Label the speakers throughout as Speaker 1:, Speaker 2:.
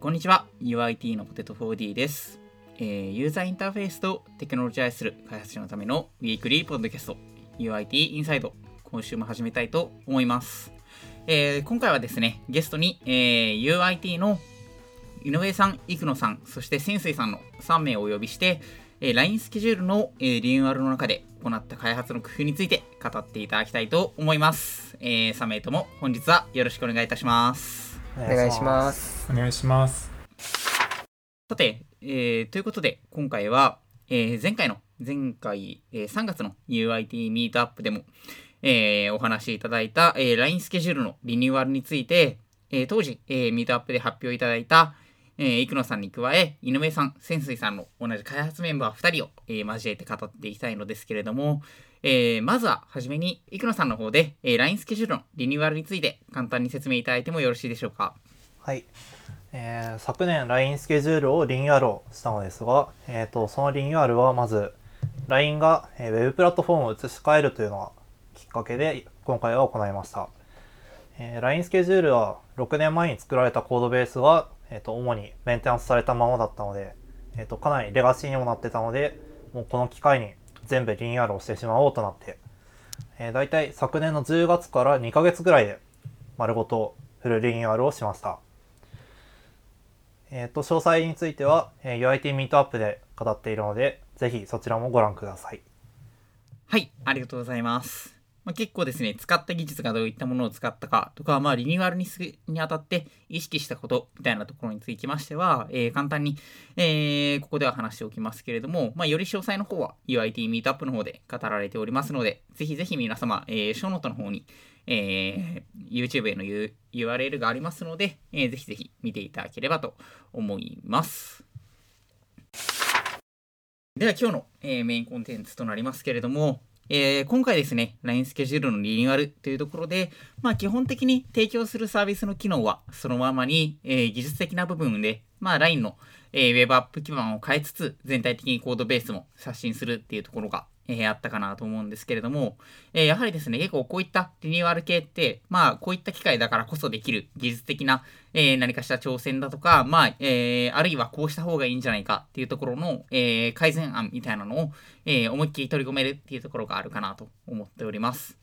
Speaker 1: こんにちは UIT のポテト 4D です、えーユーザーインターフェースとテクノロジー愛する開発者のためのウィークリーポッドキャスト UIT インサイド今週も始めたいと思います、えー今回はですねゲストに、えー UIT の井上さん、生野さん、そして潜水さんの3名をお呼びして、えー LINE スケジュールの、えーリニューアルの中で行った開発の工夫について語っていただきたいと思います。えー3名とも本日はよろしくお願いいたします。
Speaker 2: お願いします。
Speaker 3: お願いします。
Speaker 1: さて、えーということで今回は、えー前回の前回、えー3月の UIT ミートアップでも、えーお話しいただいた、えー LINE スケジュールのリニューアルについて、えー当時、えーミートアップで発表いただいた、えー、生野さんに加え、井上さん、潜水さんの同じ開発メンバー2人を、えー交えて語っていきたいのですけれども、えーまずは初めに生野さんの方で、えー LINE スケジュールのリニューアルについて簡単に説明いただいてもよろしいでしょうか？
Speaker 2: はい。えー昨年 LINE スケジュールをリニューアルをしたのですが、えー、とそのリニューアルはまず LINE が、えーウェブプラットフォームを移し替えるというのがきっかけで今回は行いました。えー LINE スケジュールは6年前に作られたコードベースが、えー、と主にメンテナンスされたままだったので、えー、とかなりレガシーにもなってたのでもうこの機会に全部リニューアルをしてしまおうとなって、えー、大体昨年の10月から2ヶ月ぐらいで丸ごとフルリニューアルをしました。えっ、と、詳細については、えー UIT ミートアップで語っているので、ぜひそちらもご覧ください。
Speaker 1: はい、ありがとうございます。まあ、結構ですね、使った技術がどういったものを使ったかとか、まあ、リニューアルにするにあたって意識したことみたいなところにつきましては、えー簡単に、えーここでは話しておきますけれども、まあ、より詳細の方は UIT ミートアップの方で語られておりますので、ぜひぜひ皆様、えー、ショーノートの方に、えー YouTube への U- URL がありますので、えーぜひぜひ見ていただければと思います。では今日の、えーメインコンテンツとなりますけれども、えー今回ですね、LINE スケジュールのリニューアルというところで、まあ基本的に提供するサービスの機能はそのままに、えー技術的な部分で、まあ LINE の、えーウェブアップ基盤を変えつつ、全体的にコードベースも刷新するっていうところが、えーあったかなと思うんですけれども、えーやはりですね、結構こういったリニューアル系って、まあこういった機会だからこそできる技術的な、えー何かした挑戦だとか、まあ、えあるいはこうした方がいいんじゃないかっていうところの、え改善案みたいなのを、え思いっきり取り込めるっていうところがあるかなと思っております。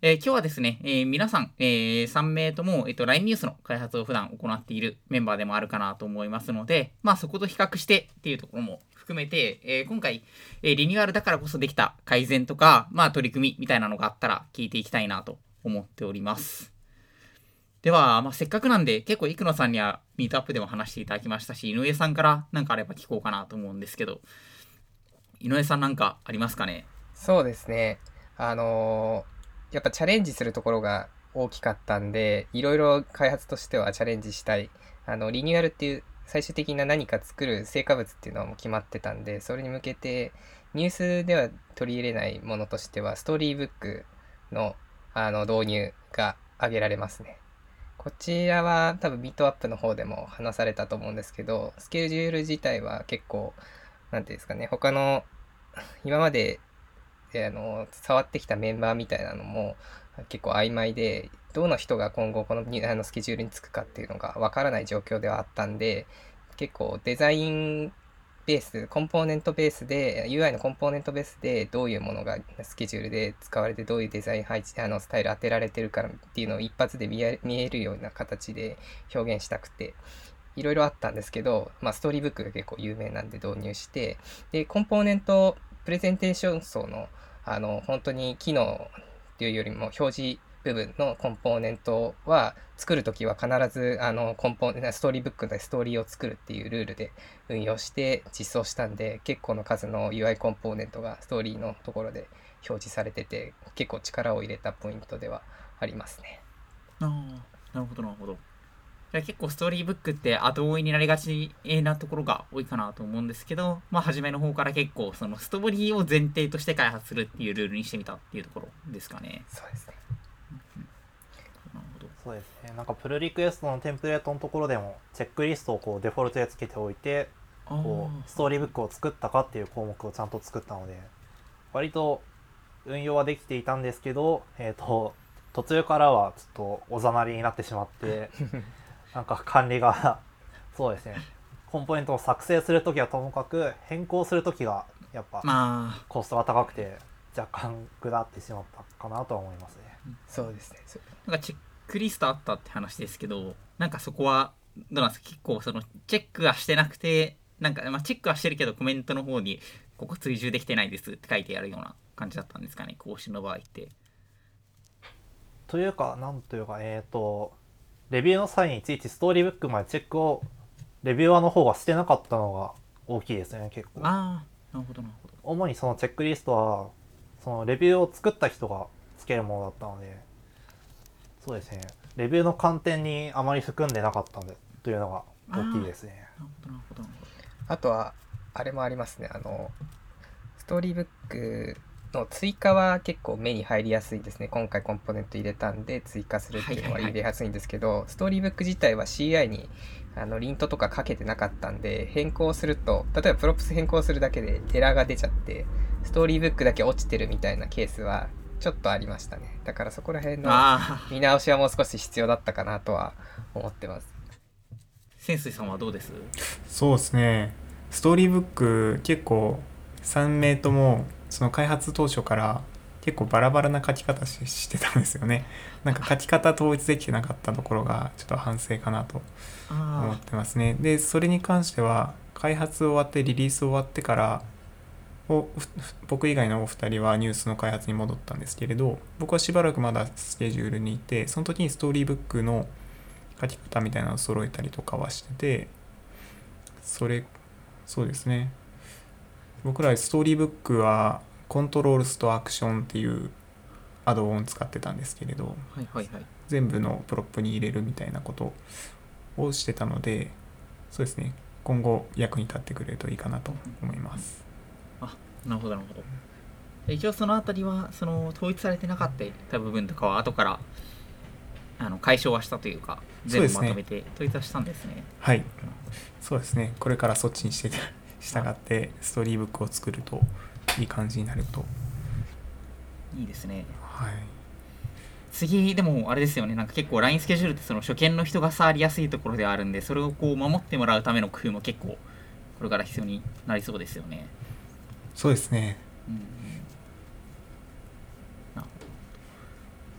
Speaker 1: えー今日はですね、えー皆さん、えー3名とも、えっと LINE ニュースの開発を普段行っているメンバーでもあるかなと思いますので、まあそこと比較してっていうところも含めて、えー今回、えーリニューアルだからこそできた改善とか、まあ取り組みみたいなのがあったら聞いていきたいなと思っております。では、まあ、せっかくなんで、結構、生野さんにはミートアップでも話していただきましたし、井上さんから何かあれば聞こうかなと思うんですけど、井上さんなんかありますかね？
Speaker 4: そうですね。あのーやっぱチャレンジするところが大きかったんで、いろいろ開発としてはチャレンジしたい。あの、リニューアルっていう最終的な何か作る成果物っていうのはもう決まってたんで、それに向けてニュースでは取り入れないものとしては、ストーリーブックのあの導入が挙げられますね。こちらは多分ミートアップの方でも話されたと思うんですけど、スケジュール自体は結構、なんていうんですかね、他の今まであの触ってきたメンバーみたいなのも結構曖昧でどの人が今後このあのスケジュールにつくかっていうのがわからない状況ではあったんで結構デザインベースコンポーネントベースで UI のコンポーネントベースでどういうものがスケジュールで使われてどういうデザイン配置あのスタイル当てられてるからっていうのを一発で見え見えるような形で表現したくていろいろあったんですけど、まあ、ストーリーブックが結構有名なんで導入してでコンポーネントプレゼンテーション層のあの本当に機能っていうよりも表示部分のコンポーネントは作るときは必ずあのコンポーストーリーブックでストーリーを作るっていうルールで運用して実装したんで結構の数の UI コンポーネントがストーリーのところで表示されてて結構力を入れたポイントではありますね。
Speaker 1: ああ、なるほど、なるほど。結構ストーリーブックって後追いになりがちなところが多いかなと思うんですけど、まあ初めの方から結構そのストーリーを前提として開発するっていうルールにしてみたっていうところですかね。
Speaker 4: そうですね。
Speaker 1: なるほど。
Speaker 2: そうですね。なんかプルリクエストのテンプレートのところでも、チェックリストをこうデフォルトでつけておいて、こうストーリーブックを作ったかっていう項目をちゃんと作ったので、割と運用はできていたんですけど、えっ、と、途中からはちょっとおざなりになってしまって、なんか管理が そうですね。コンポーネントを作成するときはともかく変更するときがやっぱ
Speaker 1: まあ。
Speaker 2: コストが高くて若干下ってしまったかなとは思いますね。
Speaker 4: そうですね。そ
Speaker 1: なんかチェックリストあったって話ですけどなんかそこはどうなんですか？結構そのチェックはしてなくてなんか、まあ、チェックはしてるけどコメントの方にここ追従できてないですって書いてあるような感じだったんですかね？更新の場合って。
Speaker 2: というかなんというかえっ、とレビューの際にいちいちストーリーブックまでチェックをレビュアーの方がしてなかったのが大きいですね結構。
Speaker 1: ああなるほどなるほど。
Speaker 2: 主にそのチェックリストはそのレビューを作った人がつけるものだったのでそうですね。レビューの観点にあまり含んでなかったんでというのが大きいですね。
Speaker 1: なるほどなるほどなるほど。
Speaker 4: あとはあれもありますね。あのストーリーブックの追加は結構目に入りやすいですね。今回コンポーネント入れたんで追加するっていうのは入れやすいんですけど、ストーリーブック自体は CI にあのリントとかかけてなかったんで変更すると例えばプロプス変更するだけでエラーが出ちゃってストーリーブックだけ落ちてるみたいなケースはちょっとありましたね。だからそこら辺の見直しはもう少し必要だったかなとは思ってます。
Speaker 1: 潜水さんはどうです？
Speaker 3: そうですね。ストーリーブック結構3名ともその開発当初から結構バラバラな書き方ししてたんですよね。なんか書き方統一できてなかったところがちょっと反省かなと思っ
Speaker 1: あ
Speaker 3: てますね。でそれに関しては開発終わってリリース終わってからおふふ僕以外のお二人はニュースの開発に戻ったんですけれど僕はしばらくまだスケジュールにいてその時にストーリーブックの書き方みたいなのを揃えたりとかはしててそれそうですね僕らストーリーブックはコントロールスとアクションっていうアドオンを使ってたんですけれど
Speaker 1: あはいはいはい。
Speaker 3: 全部のプロップに入れるみたいなことをしてたのでそうですね。今後役に立ってくれるといいかなと思います。
Speaker 1: なるほどなるほど。一応そのあたりはその統一されてなかった部分とかは後からあの解消はしたというか全部まとめて統一はしたんですね。
Speaker 3: はい。そうですね。これからそっちにして従ってストーリーブックを作るといい感じになると。
Speaker 1: いいですね。
Speaker 3: はい。
Speaker 1: 次でもあれですよね。なんか結構 LINE スケジュールってその初見の人が触りやすいところではあるんでそれをこう守ってもらうための工夫も結構これから必要になりそうですよね。
Speaker 3: そうですね。
Speaker 1: うんあ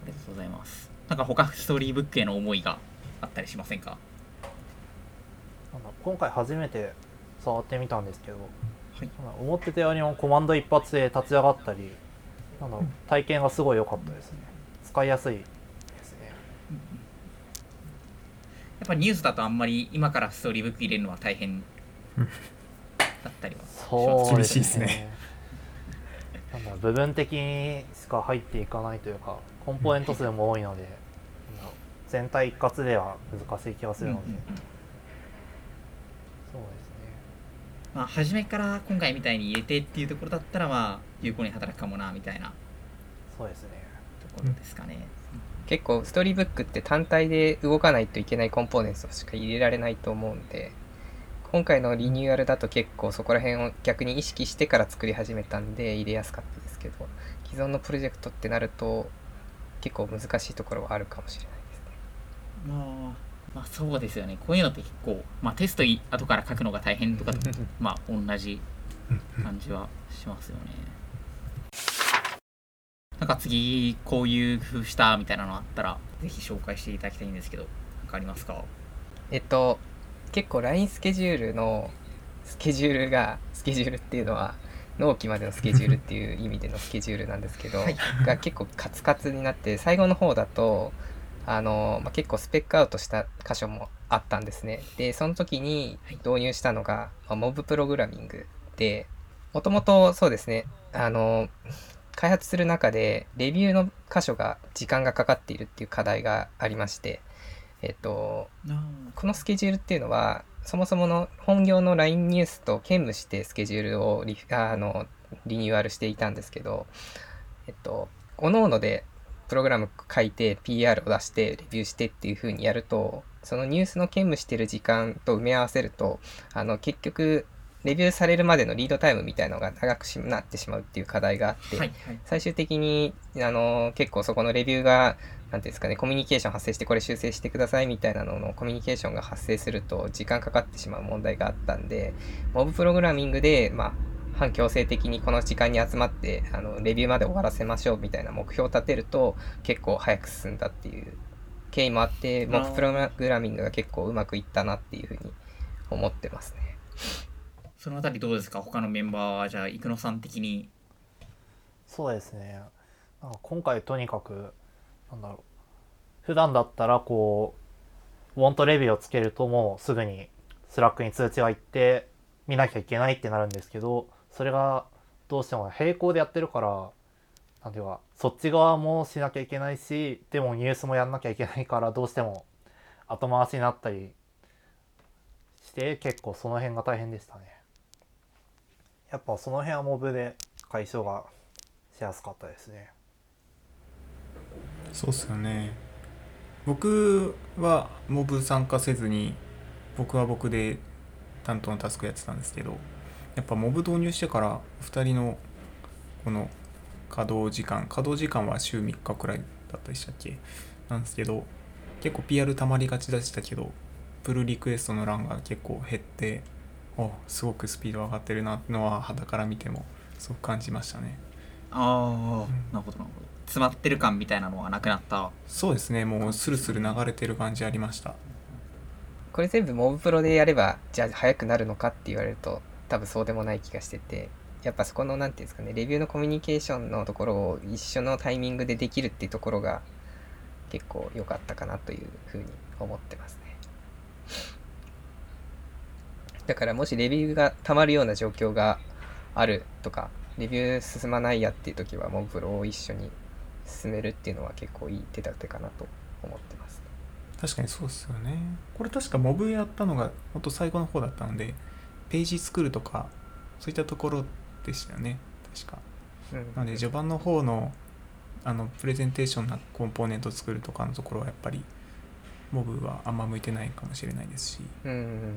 Speaker 1: りがとうございます。なんか他ストーリーブックへの思いがあったりしませんか？
Speaker 2: 今回初めて触ってみたんですけど
Speaker 1: はい。
Speaker 2: 思ってたよりもコマンド一発で立ち上がったりなんだ体験がすごい良かったですね。使いやすいですね。
Speaker 1: やっぱニュースだとあんまり今からストーリーブック入れるのは大変だったりは
Speaker 2: そう
Speaker 3: 厳しいですね。
Speaker 2: なんだ部分的にしか入っていかないというかコンポーネント数も多いので全体一括では難しい気がするので、
Speaker 1: うんうんうん
Speaker 2: そうですね
Speaker 1: まあ、初めから今回みたいに入れてっていうところだったらまあ有効に働くかもなみたいな。
Speaker 2: そうですね。
Speaker 1: ところですかね、
Speaker 4: 結構ストーリーブックって単体で動かないといけないコンポーネントしか入れられないと思うんで今回のリニューアルだと結構そこら辺を逆に意識してから作り始めたんで入れやすかったですけど既存のプロジェクトってなると結構難しいところはあるかもしれないですね。
Speaker 1: まあ、まあそうですよね。こういうのって結構、まあ、テストい後から書くのが大変とかと まあ同じ感じはしますよね。なんか次こういう工夫したみたいなのあったらぜひ紹介していただきたいんですけど何かありますか？
Speaker 4: えっと結構 LINE スケジュールのスケジュールがスケジュールっていうのは納期までのスケジュールっていう意味でのスケジュールなんですけど、
Speaker 1: はい。
Speaker 4: が結構カツカツになって最後の方だとあの、まあ、結構スペックアウトした箇所もあったんですね。でその時に導入したのが、まあモブプログラミングでもともとそうですねあの開発する中でレビューの箇所が時間がかかっているっていう課題がありましてえっとこのスケジュールっていうのはそもそもの本業の LINE ニュースと兼務してスケジュールをリあのリニューアルしていたんですけど、えっと、各々でプログラム書いて PR を出してレビューしてっていう風にやるとそのニュースの兼務してる時間と埋め合わせるとあの結局レビューされるまでのリードタイムみたいのが長くしなってしまうっていう課題があって、
Speaker 1: はいはい。
Speaker 4: 最終的にあの結構そこのレビューがなんていうんですかね、コミュニケーション発生してこれ修正してくださいみたいなののコミュニケーションが発生すると時間かかってしまう問題があったんで、モブプログラミングで、まあ、反強制的にこの時間に集まって、あの、レビューまで終わらせましょうみたいな目標を立てると結構早く進んだっていう経緯もあって、モブプログラミングが結構うまくいったなっていうふうに思ってますね。
Speaker 1: そのあたりどうですか？他のメンバーはじゃあ生野さん的に。
Speaker 2: そうですね。今回とにかくなんだろう。普段だったらこう want review をつけるともうすぐに Slack に通知が行って見なきゃいけないってなるんですけどそれがどうしても並行でやってるからなんていうかそっち側もしなきゃいけないしでもニュースもやんなきゃいけないからどうしても後回しになったりして結構その辺が大変でしたね。やっぱその辺はモブで解消がしやすかったですね。
Speaker 3: そうっすよね。僕はモブ参加せずに僕は僕で担当のタスクやってたんですけどやっぱモブ導入してから2人のこの稼働時間稼働時間は週3日くらいだったでしたっけ？なんですけど結構 PR 溜まりがちでしたけどプルリクエストの欄が結構減っておすごくスピード上がってるなってのは肌から見てもすごく感じましたね。
Speaker 1: ああ、なるほどなるほど。詰まってる感みたいなのはなくなった。
Speaker 3: そうですね。もうスルスル流れてる感じありました。
Speaker 4: これ全部モブプロでやればじゃあ速くなるのかって言われると多分そうでもない気がしててやっぱそこの何ていうんですかねレビューのコミュニケーションのところを一緒のタイミングでできるっていうところが結構良かったかなというふうに思ってますね。だからもしレビューが溜まるような状況があるとかレビュー進まないやっていう時はモブプロを一緒に進めるっていうのは結構いい手立てかなと思ってます
Speaker 3: 確かにそうですよね。これ確かモブやったのがほんと最後の方だったのでページ作るとかそういったところでしたよね。確か。
Speaker 4: うん。
Speaker 3: なので序盤の方のあのプレゼンテーションなコンポーネント作るとかのところはやっぱりモブはあんま向いてないかもしれないですし。
Speaker 4: うん。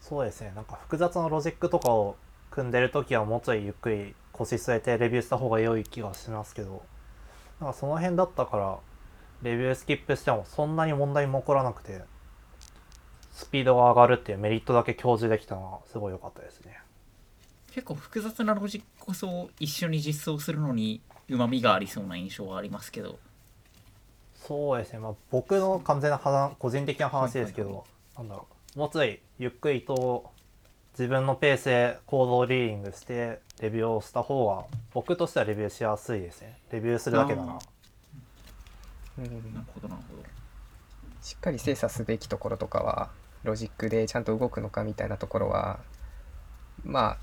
Speaker 2: そうですね。なんか複雑なロジックとかを組んでる時はもうちょいゆっくり腰据えてレビューした方が良い気がしますけど。なんかその辺だったからレビュースキップしてもそんなに問題も起こらなくてスピードが上がるっていうメリットだけ享受できたのはすごい良かったですね。
Speaker 1: 結構複雑なロジックこそ一緒に実装するのにうまみがありそうな印象はありますけど。
Speaker 2: そうですね。まあ僕の完全な話個人的な話ですけど、
Speaker 1: はいは
Speaker 2: なんだろう。もうちょいゆっくりと自分のペースでコードをリーディングしてレビューをした方が僕としてはレビューしやすいですね。レビューするだけなら
Speaker 1: あ
Speaker 4: うん。
Speaker 1: なるほどなるほど。
Speaker 4: しっかり精査すべきところとかはロジックでちゃんと動くのかみたいなところはま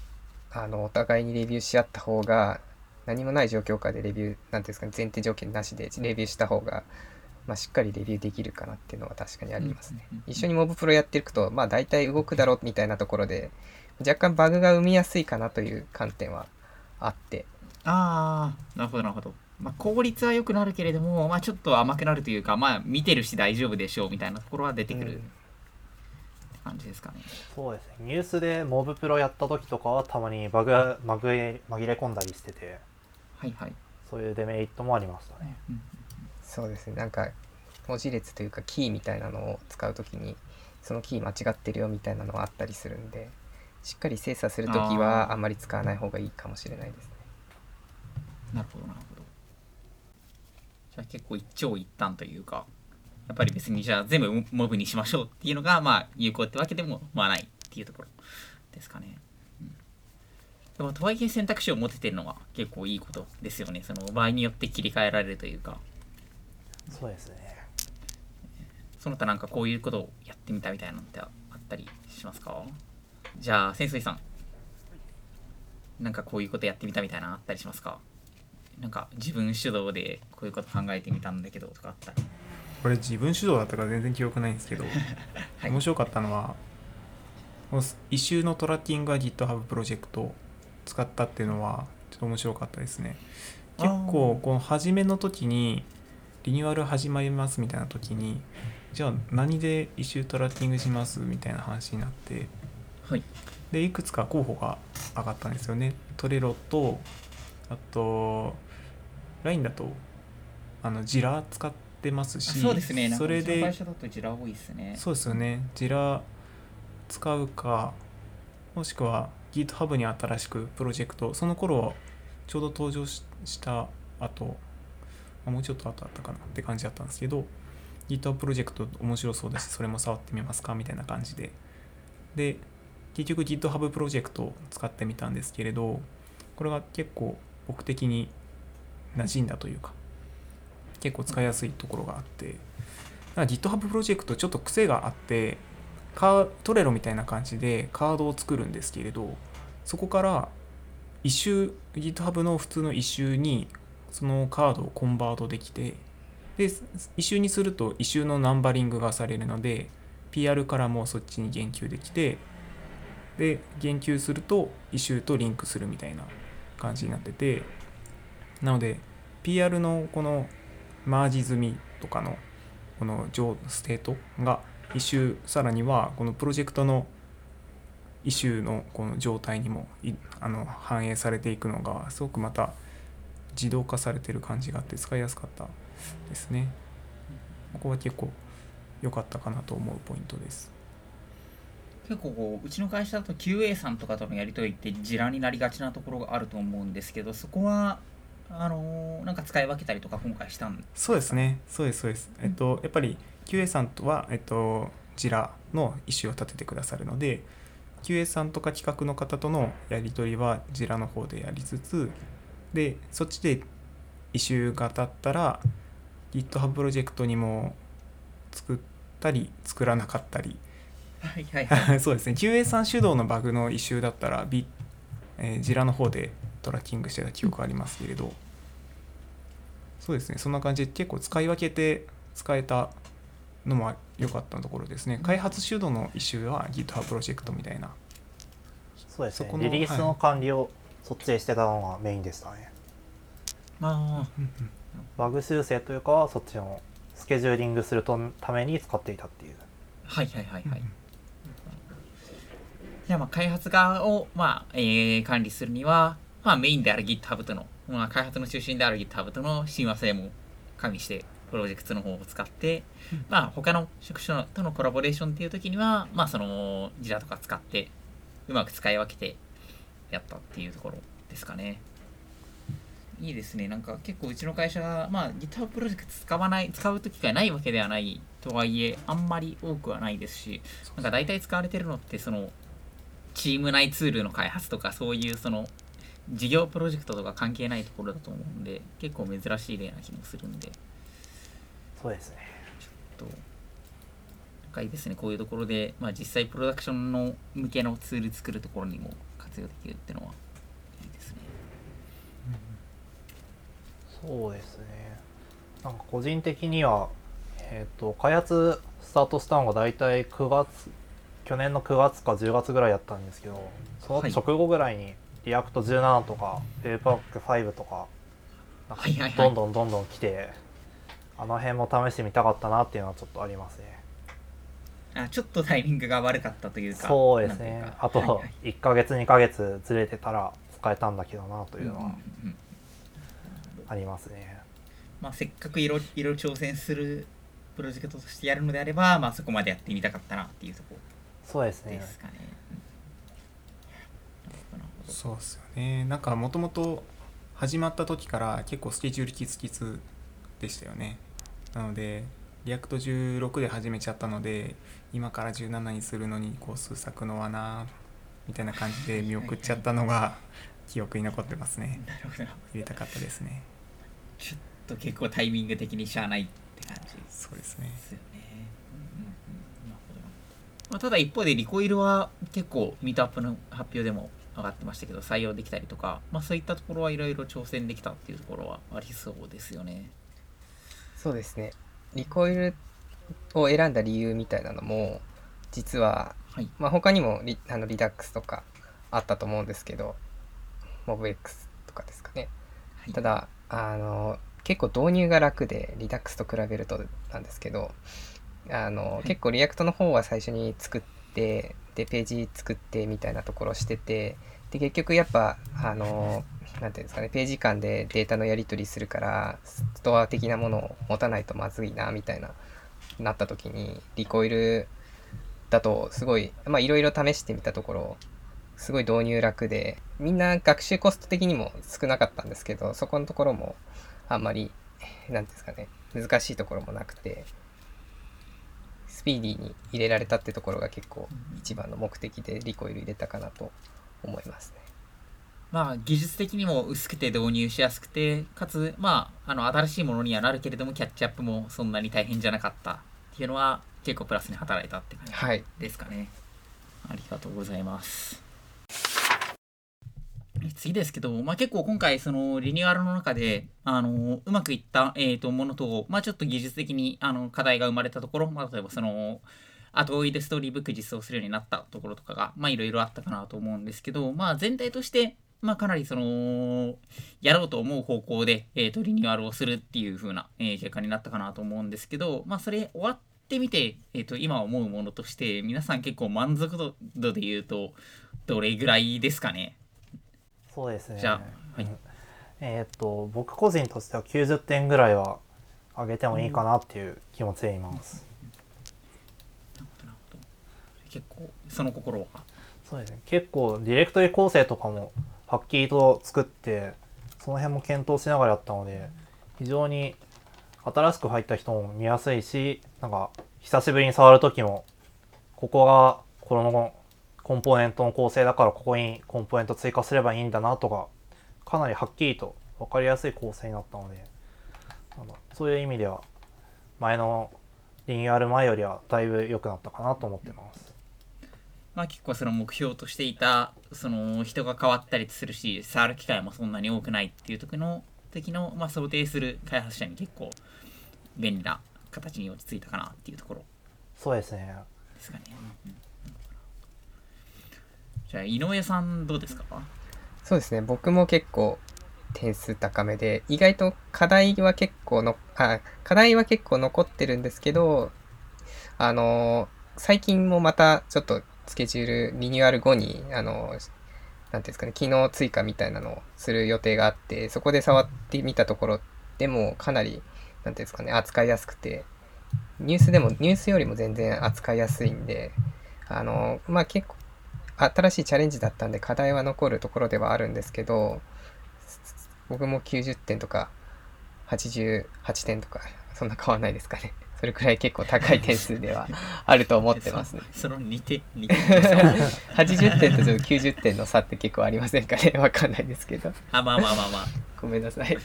Speaker 4: ああのお互いにレビューし合った方が何もない状況下でレビューなんていうんですかね前提条件なしでレビューした方が、まあ、しっかりレビューできるかなっていうのは確かにありますね。一緒にモブプロやっていくとまあ大体動くだろうみたいなところで若干バグが生みやすいかなという観点はあって。
Speaker 1: ああなるほどなるほど、まあ、効率は良くなるけれども、まあ、ちょっと甘くなるというかまあ見てるし大丈夫でしょうみたいなところは出てくる感じですかね、
Speaker 2: そうですね。ニュースでモブプロやった時とかはたまにバグが紛れ紛れ込んだりしてて。
Speaker 1: はいはい、
Speaker 2: そういうデメリットもありましたね。
Speaker 1: うん
Speaker 4: そうですね。なんか文字列というかキーみたいなのを使うときにそのキー間違ってるよみたいなのはあったりするんでしっかり精査するとき
Speaker 1: あー。
Speaker 4: はあんまり使わない方がいいかもしれないですね。
Speaker 1: なるほどなるほど。じゃあ結構一長一短というかやっぱり別にじゃあ全部モブにしましょうっていうのがまあ有効ってわけでもまあないっていうところですかね、うん。でもとはいえ選択肢を持ててるのは結構いいことですよね。その場合によって切り替えられるというか。
Speaker 2: そうですね。
Speaker 1: その他なんかこういうことをやってみたみたいなのってあったりしますか？じゃあ潜水さん。なんかこういうことやってみたみたいなのあったりしますか？なんか自分主導でこういうこと考えてみたんだけどとかあったら
Speaker 3: これ自分主導だったから全然記憶ないんですけど、
Speaker 1: はい。
Speaker 3: 面白かったのはこの一周のトラッキングが GitHub プロジェクトを使ったっていうのはちょっと面白かったですね。結構この初めの時にリニューアル始まりますみたいな時にじゃあ何で一周トラッキングしますみたいな話になって
Speaker 1: はい。
Speaker 3: でいくつか候補が上がったんですよね。トレロとあと LINE だとあのジラ使ってますし
Speaker 1: そうですね。
Speaker 3: それで
Speaker 1: 会社だとジラ多いですね。
Speaker 3: そうですよね。ジラ使うかもしくは GitHub に新しくプロジェクトその頃ちょうど登場しした後あもうちょっと後あったかなって感じだったんですけど GitHub プロジェクト面白そうだしそれも触ってみますかみたいな感じで。で結局 GitHub プロジェクトを使ってみたんですけれどこれが結構僕的に馴染んだというか結構使いやすいところがあってなんか GitHub プロジェクトちょっと癖があってカートレロみたいな感じでカードを作るんですけれどそこから一周 GitHub の普通の一周にそのカードをコンバートできてで一周にすると一周のナンバリングがされるので PR からもそっちに言及できてで言及すると issue とリンクするみたいな感じになっててなので PR のこのマージ済みとかのこの state が issue さらにはこのプロジェクトの issue のこの状態にもあの反映されていくのがすごくまた自動化されてる感じがあって使いやすかったですね。ここは結構良かったかなと思うポイントです。
Speaker 1: 結構こううちの会社だと QA さんとかとのやり取りってジラになりがちなところがあると思うんですけどそこはあのーなんか使い分けたりとか今回したん？
Speaker 3: そうですね、そうです、そうです。えっと、やっぱり QA さんとは、えっと、ジラの意思を立ててくださるので、QA さんとか企画の方とのやり取りはジラの方でやりつつ、で、そっちでイシューが立ったら、GitHub プロジェクトにも作ったり、作らなかったり、
Speaker 1: はいはいはい。
Speaker 3: そうですね、QA さん主導のバグのイシューだったら、ビえージラの方でトラッキングしてた記憶ありますけれど、そうですね、そんな感じで結構使い分けて使えたのも良かったところですね。開発主導のイシューは GitHub プロジェクトみたいな。
Speaker 2: そうです
Speaker 3: そこの
Speaker 2: ねリリースの管理をそっちでしてたのがメインでしたね。
Speaker 1: まあ。
Speaker 2: バグ修正というかはそっちのスケジューリングするとために使っていたっていう。
Speaker 1: はいはいはいはい。じゃあまあ開発側を、まあえー管理するには、まあ、メインである GitHub との、まあ、開発の中心である GitHub との親和性も加味してプロジェクトの方を使って、まあ他の職種とのコラボレーションっていう時にはまあそのジラとか使ってうまく使い分けてやったっていうところですかね。いいですね。なんか結構うちの会社がまあ GitHub プロジェクト使わない使う時がないわけではないとはいえあんまり多くはないですしなんか大体使われてるのってそのチーム内ツールの開発とかそういうその事業プロジェクトとか関係ないところだと思うんで結構珍しい例な気もするんで。
Speaker 2: そうですね。
Speaker 1: となんかいいですね。こういうところで、まあ、実際プロダクションの向けのツール作るところにも活用できるっていうのはいいですね。
Speaker 2: そうですね。なんか個人的にはえっ、と開発スタートしたのが大体9月去年の9月か10月ぐらいだったんですけどその
Speaker 1: はい。
Speaker 2: 直後ぐらいに React 17とか Webpack5 とかどんどんどんどん来てあの辺も試してみたかったなっていうのはちょっとありますね。
Speaker 1: あちょっとタイミングが悪かったというか
Speaker 2: そうですね。
Speaker 1: か。
Speaker 2: あと
Speaker 1: はいはい。
Speaker 2: 1ヶ月2ヶ月ずれてたら使えたんだけどなというのはありますね。
Speaker 1: まあ、せっかくいろいろ挑戦するプロジェクトとしてやるのであれば、まあ、そこまでやってみたかったなっていうとこ
Speaker 2: そうですね。
Speaker 1: ろですかね。うんなるほど
Speaker 3: そうですよね。なんかもともと始まった時から結構スケジュールキツキツでしたよね。なので、 React 16で始めちゃったので、今から17にするのにこう数作のはなみたいな感じで見送っちゃったのが記憶に残ってますね。
Speaker 1: なるほど。
Speaker 3: 入れたかったですね。
Speaker 1: ちょっと結構タイミング的にしゃあないって感じです
Speaker 3: そうですね。
Speaker 1: よね。うんまあ、ただ一方で Recoil は結構 meetup の発表でも上がってましたけど採用できたりとか、まあ、そういったところはいろいろ挑戦できたっていうところはありそうですよね。
Speaker 4: そうですね。 Recoil を選んだ理由みたいなのも、実は、
Speaker 1: はい。
Speaker 4: まあ、他にもリあの Redux とかあったと思うんですけど、MobX とかですかね。
Speaker 1: はい、
Speaker 4: ただ、あの、結構導入が楽で、 Redux と比べるとなんですけど、あの、
Speaker 1: い
Speaker 4: 結構 React の方は最初に作って、で、ページ作ってみたいなところをしてて、で結局やっぱあのなんていうんですかねページ間でデータのやり取りするからストア的なものを持たないとまずいなみたいななった時にリコイルだとすごいまあいろいろ試してみたところすごい導入楽でみんな学習コスト的にも少なかったんですけどそこのところもあんまりなんてですかね難しいところもなくてスピーディーに入れられたってところが結構一番の目的でリコイル入れたかなと思いますね。
Speaker 1: まあ技術的にも薄くて導入しやすくてかつまああの新しいものにはなるけれどもキャッチアップもそんなに大変じゃなかったっていうのは結構プラスに働いたって感じ
Speaker 4: はい。
Speaker 1: ですかね。ありがとうございます。次ですけど、まあ、結構今回そのリニューアルの中であのうまくいった、えー、とものと、まあ、ちょっと技術的にあの課題が生まれたところ、まあ、例えばその後追いでストーリーブック実装するようになったところとかがまあいろいろあったかなと思うんですけど、まあ、全体として、まあ、かなりそのやろうと思う方向で、えー、とリニューアルをするっていう風な、えー結果になったかなと思うんですけど、まあ、それ終わってみて、えー、と今思うものとして皆さん結構満足度で言うとどれぐらいですかね？
Speaker 2: そうですね。
Speaker 1: じゃあはい。
Speaker 2: うん。えーっと僕個人としては90点ぐらいは上げてもいいかなっていう気持ちでいます、
Speaker 1: なるほどなるほど結構その心は
Speaker 2: そうですね結構ディレクトリ構成とかもはっきりと作ってその辺も検討しながらやったので非常に新しく入った人も見やすいしなんか久しぶりに触る時もここがこのコンポーネントの構成だからここにコンポーネント追加すればいいんだなとかかなりはっきりと分かりやすい構成になったのでのそういう意味では前のリニューアル前よりはだいぶ良くなったかなと思ってます。
Speaker 1: まあ結構その目標としていたその人が変わったりするし触る機会もそんなに多くないっていう時の時の、まあ、想定する開発者に結構便利な形に落ち着いたかなっていうところ
Speaker 2: そうですね
Speaker 1: ですかね。うんじゃあ井上さんどうですか？
Speaker 4: そうですね。僕も結構点数高めで、意外と課題は結構の、あ、課題は結構残ってるんですけど、あの最近もまたちょっとスケジュール、リニューアル後に、あのなんていうんですかね、機能追加みたいなのをする予定があって、そこで触ってみたところでもかなり、なんていうんですかね、扱いやすくて、ニュースでも、ニュースよりも全然扱いやすいんで、あのまあ結構、新しいチャレンジだったんで課題は残るところではあるんですけど僕も90点とか88点とかそんな変わんないですかね。それくらい結構高い点数ではあると思ってますね。
Speaker 1: その似て似て
Speaker 4: 80点と90点の差って結構ありませんかね。わかんないですけど。
Speaker 1: あまあまあまあまあ。
Speaker 4: ごめんなさい。
Speaker 1: そう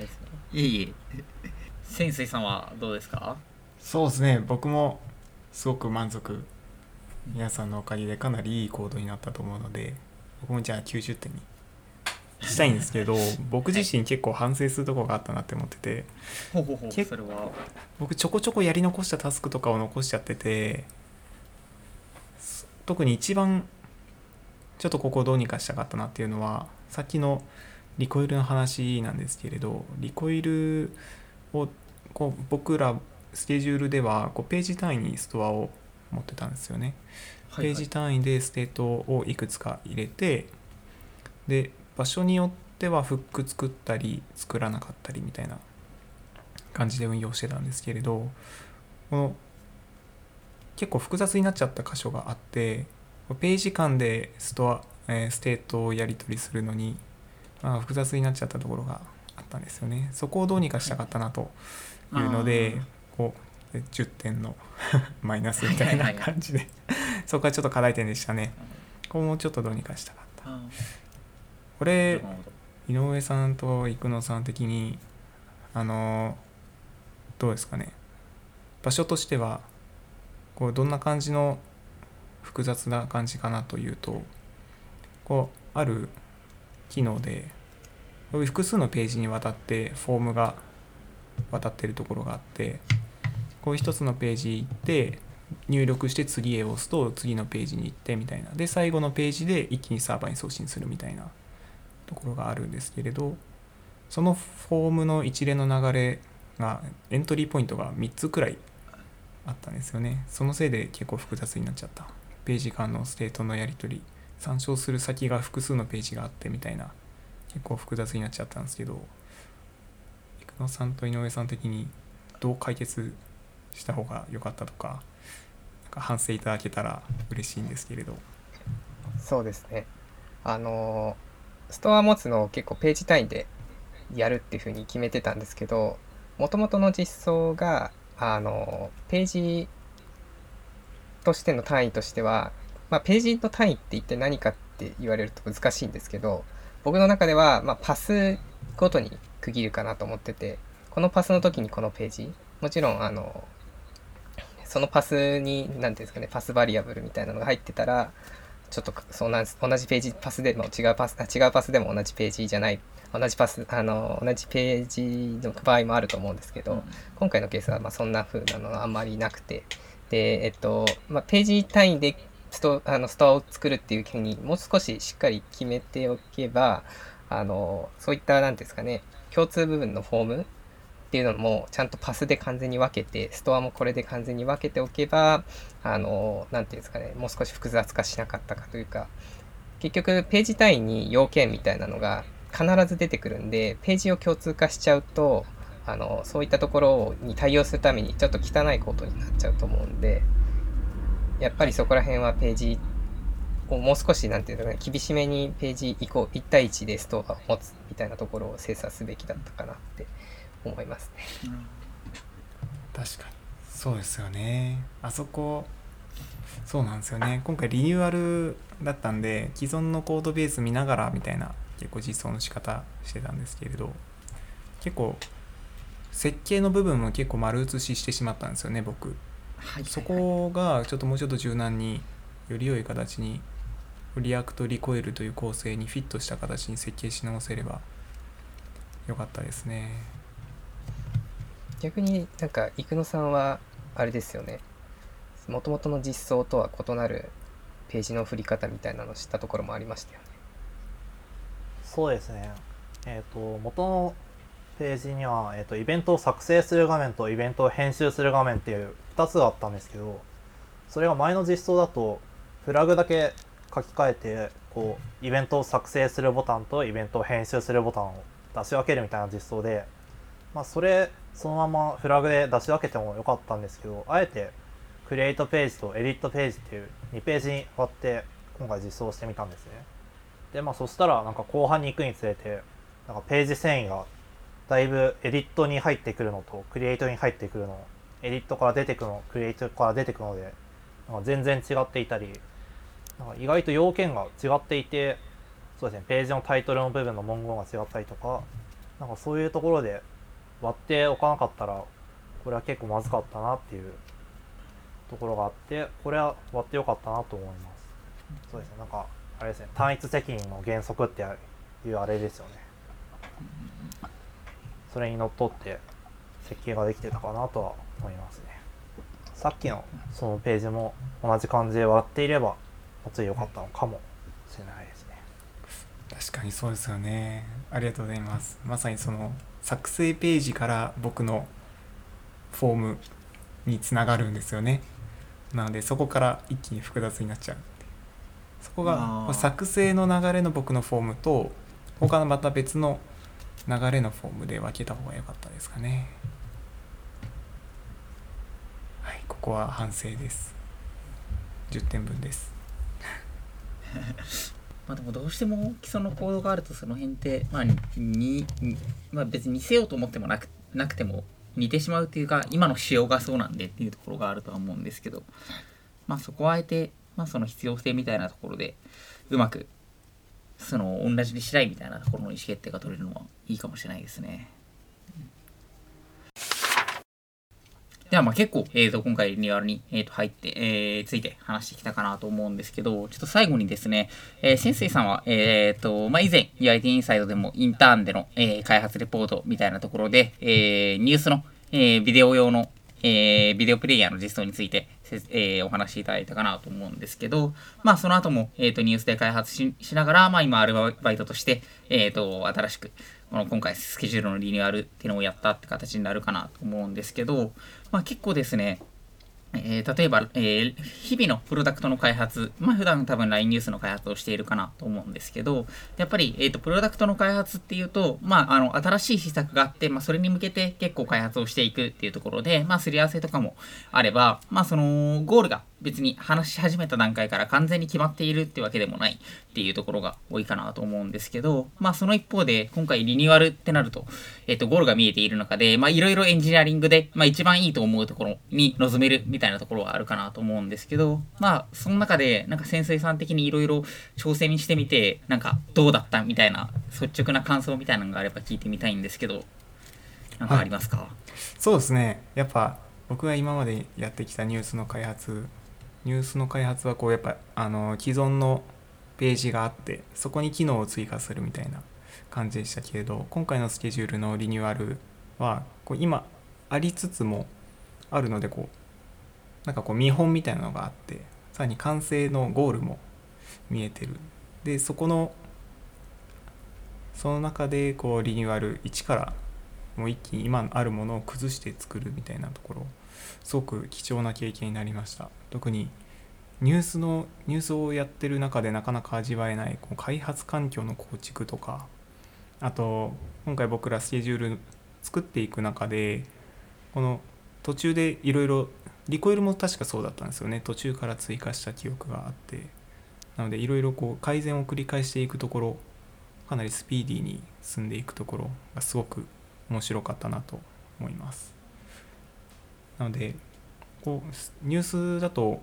Speaker 1: ですね。いえいえ。潜水さんはどうですか？
Speaker 3: そうですね。僕もすごく満足。皆さんのおかげでかなりいい行動になったと思うので僕もじゃあ90点にしたいんですけど僕自身結構反省するところがあったなって思ってて
Speaker 1: ほうほうほそれは。
Speaker 3: 僕ちょこちょこやり残したタスクとかを残しちゃっててす特に一番ちょっとここをどうにかしたかったなっていうのはさっきのリコイルの話なんですけれどリコイルをこう僕らスケジュールではこうページ単位にストアを持ってたんですよね。ページ単位で state をいくつか入れてで場所によってはフック作ったり作らなかったりみたいな感じで運用してたんですけれどこの結構複雑になっちゃった箇所があってページ間で store、えー state をやり取りするのに、まあ、複雑になっちゃったところがあったんですよね。そこをどうにかしたかったなというのでこう10点の マイナスみたいな感じで。そこはちょっと課題点でしたね。ここもちょっとどうにかしたかった。
Speaker 1: あ
Speaker 3: これ井上さんと生野さん的にあのどうですかね。場所としてはこうどんな感じの複雑な感じかなというとこうある機能でこういう複数のページにわたってフォームが渡ってるところがあってこういう一つのページ行って入力して次へ押すと次のページに行ってみたいな。で最後のページで一気にサーバーに送信するみたいなところがあるんですけれどそのフォームの一連の流れがエントリーポイントが3つくらいあったんですよね。そのせいで結構複雑になっちゃった。ページ間の state のやり取り参照する先が複数のページがあってみたいな結構複雑になっちゃったんですけど生野さんと井上さん的にどう解決した方が良かったとかなんか反省いただけたら嬉しいんですけれど。
Speaker 4: そうですね。あのーストア持つのを結構ページ単位でやるっていうふうに決めてたんですけど、もともとの実装が、あのページとしての単位としては、まあ、ページの単位って一体何かって言われると難しいんですけど、僕の中では、まあ、パスごとに区切るかなと思ってて、このパスの時にこのページ、もちろん、あの、そのパスに、なんていうんですかね、パスバリアブルみたいなのが入ってたら、ちょっとそうなんです。同じページパスでも違うパスあ違うパスでも同じページじゃない同じパスあの同じページの場合もあると思うんですけど、今回のケースはまあそんな風なのはあんまりなくて。でえっと、まあ、ページ単位でストあのストアを作るっていうふうにもう少ししっかり決めておけばあのそういった何ですかね共通部分のフォームっていうのもちゃんとパスで完全に分けてストアもこれで完全に分けておけばあの何ていうんですかねもう少し複雑化しなかったかというか結局ページ単位に要件みたいなのが必ず出てくるんでページを共通化しちゃうとあのそういったところに対応するためにちょっと汚いことになっちゃうと思うんでやっぱりそこら辺はページをもう少しなんていうのかな厳しめにページ以降1対1でストアを持つみたいなところを精査すべきだったかなって思いますね。
Speaker 3: 確かに。そうですよね。あそこそうなんですよね。今回リニューアルだったんで既存のコードベース見ながらみたいな結構実装の仕方してたんですけれど結構設計の部分も結構丸写ししてしまったんですよね僕。
Speaker 1: はい
Speaker 3: そこがちょっともうちょっと柔軟により良い形にリアクトリコイルという構成にフィットした形に設計し直せればよかったですね
Speaker 4: 逆になんか生野さんはあれですよねもともとの実装とは異なるページの振り方みたいなのを知ったところもありましたよね。
Speaker 2: そうですね。えっ、と、元のページには、えっ、と、イベントを作成する画面とイベントを編集する画面っていう2つがあったんですけど、それが前の実装だと、フラグだけ書き換えて、こう、イベントを作成するボタンとイベントを編集するボタンを出し分けるみたいな実装で、まあ、それ、そのままフラグで出し分けてもよかったんですけど、あえて、クリエイトページとエディットページっていう2ページに割って今回実装してみたんですね。でまあそしたらなんか後半に行くにつれてなんかページ遷移がだいぶエディットに入ってくるのとクリエイトに入ってくるのエディットから出てくるのクリエイトから出てくるのでなんか全然違っていたりなんか意外と要件が違っていてそうですねページのタイトルの部分の文言が違ったりとかなんかそういうところで割っておかなかったらこれは結構まずかったなっていうところがあってこれは割ってよかったなと思います。そうですね。なんかあれですね。単一責任の原則っていうあれですよね。それにのっとって設計ができてたかなとは思いますね。さっきのそのページも同じ感じで割っていればもうちょい良かったのかもしれないですね。
Speaker 3: 確かにそうですよね。ありがとうございます。まさにその作成ページから僕のフォームにつながるんですよね。なのでそこから一気に複雑になっちゃう。そこが作成の流れの僕のフォームと他のまた別の流れのフォームで分けた方が良かったですかね。はいここは反省です。10点分です
Speaker 1: まあでもどうしても基礎の行動があるとその辺って、まあ、にまあ、別に似せようと思ってもなくなくても似てしまうっていうか今の仕様がそうなんでっていうところがあるとは思うんですけどまあそこはあえて、まあ、その必要性みたいなところでうまくその同じにしないみたいなところの意思決定が取れるのはいいかもしれないですね。ではまあ結構、えー、と今回リニューアルに、えー、と入って、えーついて話してきたかなと思うんですけど、ちょっと最後にですね、えー、潜水さんは、えーとまあ、以前 UIT インサイドでもインターンでの、えー開発レポートみたいなところで、えーニュースの、えービデオ用の、えービデオプレイヤーの実装について、えーお話しいただいたかなと思うんですけど、まあその後も、えー、とニュースで開発しながら、まあ今アルバイトとして、えー、と新しくこの今回スケジュールのリニューアルっていうのをやったって形になるかなと思うんですけど、まあ結構ですね、えー例えば、えー日々のプロダクトの開発、まあ普段多分 LINE ニュースの開発をしているかなと思うんですけど、やっぱり、えーと、プロダクトの開発っていうと、まあ、あの、新しい施策があって、まあ、それに向けて結構開発をしていくっていうところで、まあ、すり合わせとかもあれば、まあ、その、ゴールが別に話し始めた段階から完全に決まっているってわけでもないっていうところが多いかなと思うんですけど、まあ、その一方で、今回リニューアルってなると、えっ、と、ゴールが見えている中で、まあ、いろいろエンジニアリングで、まあ、一番いいと思うところに臨めるみたいなところはあるかなと思うんですけど、まあ、その中で、なんか潜水さん的にいろいろ挑戦してみて、なんかどうだったみたいな、率直な感想みたいなのがあれば聞いてみたいんですけど、なんかありますか、
Speaker 3: そうですね。やっぱ僕が今までやってきたニュースの開発ニュースの開発はこうやっぱあの既存のページがあってそこに機能を追加するみたいな感じでしたけれど今回のスケジュールのリニューアルはこう今ありつつもあるのでこうなんかこう見本みたいなのがあってさらに完成のゴールも見えてる。でそこのその中でこうリニューアル1からもう一気に今あるものを崩して作るみたいなところすごく貴重な経験になりました。特にニュースのニュースをやってる中でなかなか味わえないこう開発環境の構築とかあと今回僕らスケジュール作っていく中でこの途中でいろいろリコイルも確かそうだったんですよね。途中から追加した記憶があって。なのでいろいろこう改善を繰り返していくところかなりスピーディーに進んでいくところがすごく面白かったなと思います。なのでこうニュースだと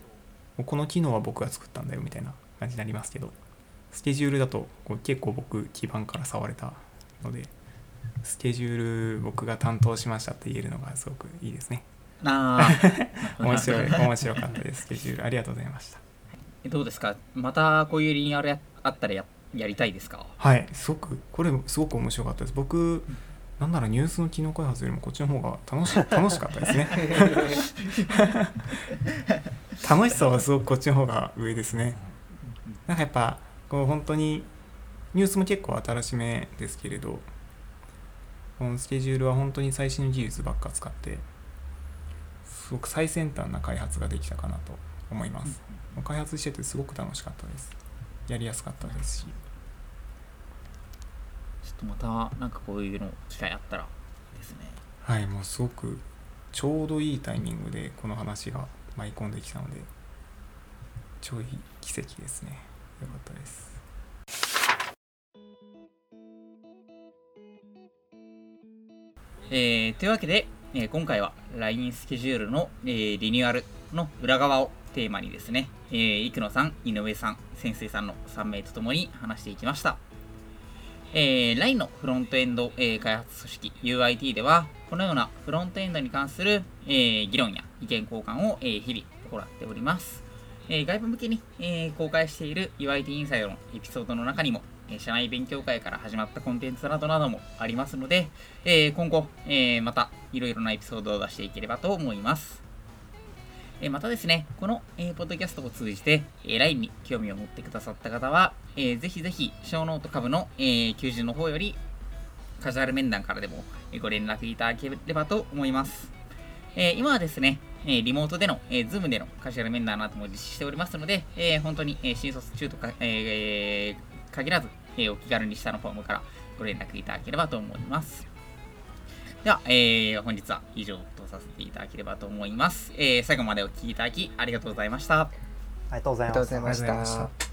Speaker 3: この機能は僕が作ったんだよみたいな感じになりますけどスケジュールだとこう結構僕基盤から触れたのでスケジュール僕が担当しましたって言えるのがすごくいいですね。
Speaker 1: ああ、
Speaker 3: 面白い面白かったです。スケジュールありがとうございました。
Speaker 1: どうですか？またこういうリニューアルやあったらややりたいですか？
Speaker 3: はいすごくこれすごく面白かったです。僕なんならニュースの機能開発よりもこっちの方が楽し 楽しかったですね。楽しさはすごくこっちの方が上ですね。なんかやっぱこう本当にニュースも結構新しめですけれどこのスケジュールは本当に最新の技術ばっか使ってすごく最先端な開発ができたかなと思います。開発しててすごく楽しかったです。やりやすかったですし
Speaker 1: ちょっとまたなんかこういうの機会あったらですね。
Speaker 3: はいもうすごくちょうどいいタイミングでこの話が舞い込んできたので超いい奇跡ですね。よかったです。
Speaker 1: えーというわけで、えー今回は LINE スケジュールの、えーリニューアルの裏側をテーマにですね、えー、生野さん、井上さん、潜水さんの3名とともに話していきました。えー LINE のフロントエンド、えー開発組織 UIT では、このようなフロントエンドに関する、えー議論や意見交換を、えー日々行っております。えー外部向けに、えー公開している UIT インサイドのエピソードの中にも、えー社内勉強会から始まったコンテンツなどなどもありますので、えー今後、えーまたいろいろなエピソードを出していければと思います。えまたですね、この、えーポッドキャストを通じて、えー LINE に興味を持ってくださった方は、えーぜひぜひ、小ノート株の、えー求人の方より、カジュアル面談からでもえご連絡いただければと思います。え今はですね、えリモートでの、えー、Zoom でのカジュアル面談なども実施しておりますので、え本当に、え新卒中とか、え限らず、えお気軽に下のフォームからご連絡いただければと思います。では、えー本日は以上とさせていただければと思います。えー最後までお聞きいただきありがとうございました。
Speaker 2: ありがとうございま
Speaker 4: した。